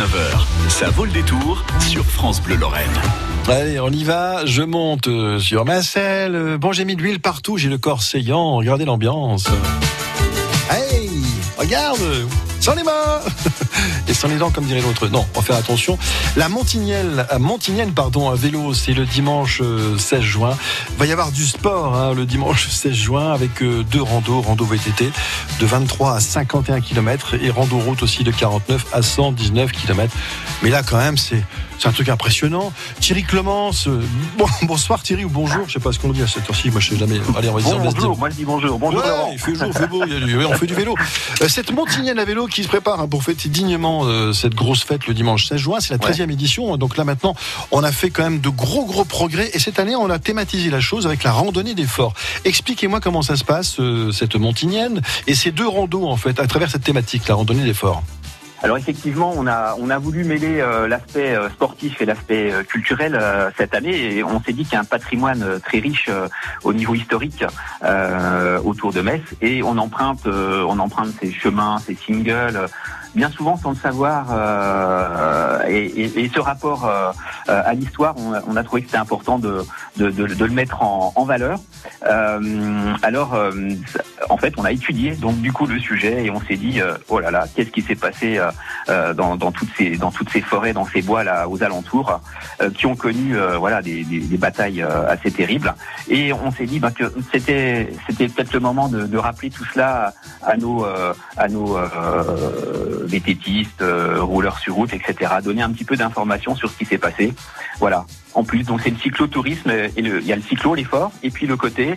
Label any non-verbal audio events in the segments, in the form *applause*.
19h, ça vaut le détour sur France Bleu Lorraine. Allez, on y va. Je monte euh, sur ma selle. Bon, j'ai mis de l'huile partout. J'ai le corps saillant. Regardez l'ambiance. Hey, regarde sans les mains et sans les dents comme dirait l'autre. Non, on va faire attention. La Montignelle, à Montignenne, pardon, à vélo, c'est le dimanche euh, 16 juin. Il va y avoir du sport hein, le dimanche *laughs* 16 juin avec euh, deux randos, rando VTT de 23 à 51 km et rando route aussi de 49 à 119 km. Mais là quand même, c'est c'est un truc impressionnant. Thierry Clemence, euh, bon, *laughs* bonsoir Thierry ou bonjour, je sais pas ce qu'on dit à cette heure-ci. Moi, je sais jamais. Allez, on va dire, on va se dire- bonjour, moi je dis bonjour. Bonjour Ouais, il fait jour, il fait beau, il y a du- on fait du vélo. Euh, Cette Montignenne à vélo qui se prépare hein, pour fêter dignement euh, cette grosse fête le dimanche 16 juin, c'est la 13e édition. Donc là maintenant, on a fait quand même de gros gros progrès et cette année, on a thématisé la chose avec la randonnée des forts. Expliquez-moi comment ça se passe euh, cette Montignenne et ces deux randos en fait à travers cette thématique, la randonnée des forts. Alors effectivement, on a on a voulu mêler euh, l'aspect euh, sportif et l'aspect euh, culturel cette année. Et on s'est dit qu'il y a un patrimoine très riche au niveau historique autour de Metz. Et on emprunte on emprunte ces chemins, ces singles bien souvent sans le savoir euh, et, et- et ce rapport euh, euh, à l'histoire, on, on a trouvé que c'était important de, de, de- de le mettre en, en valeur. Euh, alors, euh, en fait, on a étudié donc du coup le sujet et on s'est dit euh, oh là là, qu'est-ce qui s'est passé dans, dans toutes ces dans toutes ces forêts, dans ces bois là aux alentours, qui ont connu voilà des, des, des batailles assez terribles. Et on s'est dit bah, que c'était c'était peut-être le moment de, rappeler tout cela à, nos à nos vététistes, euh, rouleurs sur route, etc. Donner un petit peu d'informations sur ce qui s'est passé. Voilà. En plus, donc c'est le cyclotourisme et le, il y a le cyclo, l'effort, et puis le côté,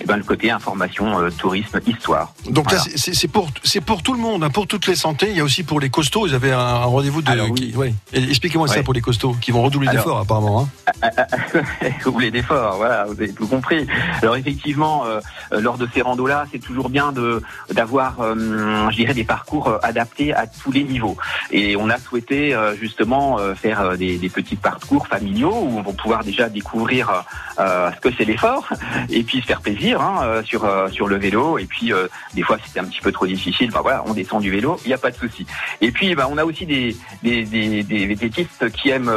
eh ben le côté information, euh, tourisme, histoire. Donc là, Voilà. c'est- pour pour tout le monde, hein, pour toutes les santé. Il y a aussi pour les costauds. Ils avaient un, un rendez-vous de. Alors, oui. ouais. Expliquez-moi ça pour les costauds qui vont redoubler d'efforts apparemment. Hein. *laughs* vous voulez d'efforts, voilà, vous avez tout compris. Alors effectivement, euh, lors de ces randos-là, c'est toujours bien d'avoir, euh, je dirais, des parcours adaptés à tous les niveaux. Et on a souhaité justement faire des, des petits parcours familiaux où on va pouvoir déjà découvrir ce que c'est l'effort *laughs* et puis se faire plaisir hein, euh, sur euh, sur le vélo. Et puis euh, des fois, c'était un petit peu trop difficile, bah voilà, on descend du vélo, il n'y a pas de souci. Et puis, bah, on a aussi des des, des, des vététistes qui aiment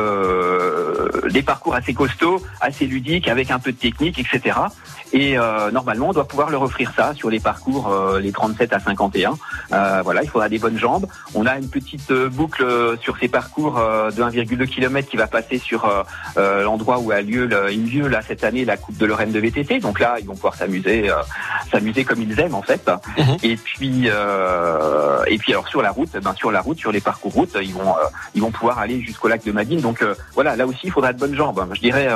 des parcours assez costauds, assez ludiques, avec un peu de technique, etc. Et normalement, on doit pouvoir leur offrir ça sur les parcours les 37 à 51. Euh, voilà, il faudra des bonnes jambes. On a une petite boucle sur ces parcours de 1,2 km qui va passer sur l'endroit où a lieu le, lieu là cette année la Coupe de Lorraine de VTT. Donc là, ils vont pouvoir s'amuser, euh, s'amuser comme ils aiment en fait. Mhm. Et puis, euh, et puis alors sur la route, ben sur la route, sur les parcours route, ils vont, euh, ils vont pouvoir aller jusqu'au lac de Madine. Donc voilà, là aussi, il faudra de bonnes jambes. Je dirais,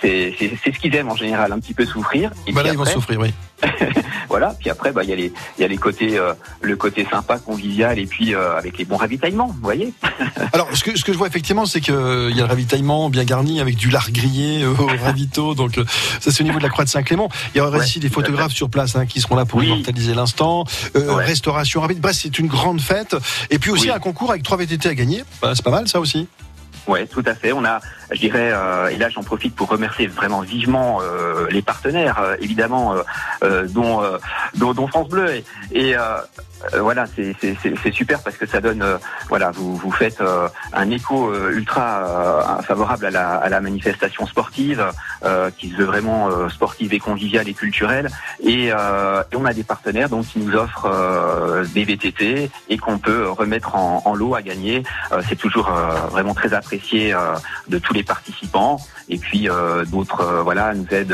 c'est ce qu'ils aiment en général, un petit peu souffrir. Et Bah ils vont souffrir, oui. *laughs* voilà. Puis après, bah il y a les, il y a les côtés, euh, le côté sympa, convivial, et puis euh, avec les bons ravitaillements. Vous voyez *laughs* Alors, ce que, ce que je vois effectivement, c'est qu'il y a le ravitaillement bien garni avec du lard grillé euh, au *laughs* ravito. Donc, euh, ça, c'est au niveau de la Croix de Saint-Clément. Il y aura Ouais, aussi des photographes sur place hein, qui seront là pour Oui. immortaliser l'instant. Euh, Ouais. Restauration rapide. Bref, c'est une grande fête. Et puis aussi Oui. un concours avec trois VTT à gagner. Bah, c'est pas mal, ça aussi. Ouais, tout à fait. On a, je dirais, euh, et là j'en profite pour remercier vraiment vivement euh, les partenaires, euh, évidemment, dont, France Bleu et, voilà, c'est super parce que ça donne, voilà, vous vous faites un écho ultra favorable à la manifestation sportive, qui se veut vraiment sportive et conviviale et culturelle. Et, on a des partenaires donc qui nous offrent des VTT et qu'on peut remettre en, en lot à gagner. C'est toujours vraiment très apprécié de tous les participants. Et puis euh, d'autres, euh, voilà, nous aident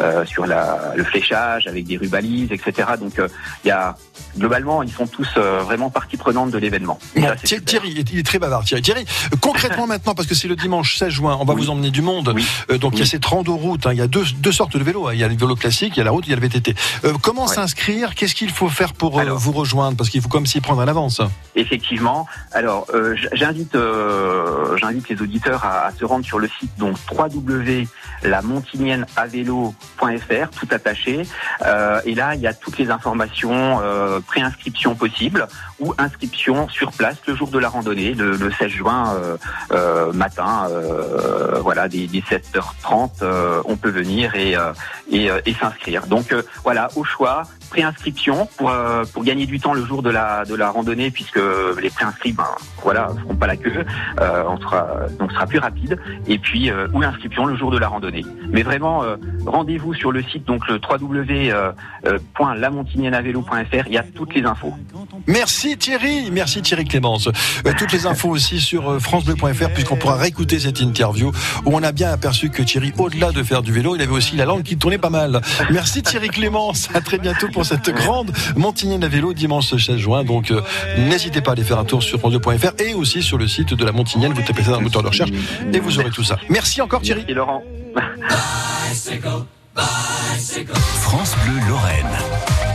euh, sur la, le fléchage avec des rubalises, etc. Donc il y a globalement, ils sont tous vraiment partie prenante de l'événement. Bon. Thierry, il est- très bavard. Thierry, Thierry concrètement *laughs* maintenant, parce que c'est le dimanche 16 juin, on va Oui. vous emmener du monde. Oui. Euh, donc il y a cette rando route. hein. Il y a deux, deux sortes de vélos. hein. Il y a le vélo classique, il y a la route, il y a le VTT. Euh, comment Ouais. s'inscrire? Qu'est-ce qu'il faut faire pour euh, vous rejoindre? Parce qu'il faut comme s'y prendre à l'avance. Effectivement. Alors, j'invite, j'invite les auditeurs à, à se rendre sur le site donc www.lamontigneneavélo.fr, tout attaché. Euh, et là, il y a toutes les informations euh, préinscription possible ou inscription sur place le jour de la randonnée, le, le 16 juin euh, euh, matin. euh, voilà, dès, dès 7h30, euh, on peut venir et, et, et s'inscrire. Donc voilà, au choix, préinscription pour euh, pour gagner du temps le jour de la de la randonnée puisque les préinscrits ben voilà feront pas la queue. Euh, on sera donc sera plus rapide. Et puis euh, ou l'inscription le jour de la randonnée. Mais vraiment euh, rendez-vous sur le site donc le www.lamontignenavélo.fr il y a toutes les infos Merci Thierry, merci Thierry Clémence. Euh, toutes les infos aussi sur euh, francebleu.fr puisqu'on pourra réécouter cette interview où on a bien aperçu que Thierry, au-delà de faire du vélo, il avait aussi la langue qui tournait pas mal. Merci Thierry Clémence, à très bientôt pour cette grande Montignenne à vélo dimanche 16 juin. Donc euh, n'hésitez pas à aller faire un tour sur francebleu.fr et aussi sur le site de la Montignenne, vous tapez ça dans le moteur de recherche et vous aurez tout ça. Merci encore Thierry. et Laurent France Bleu Lorraine.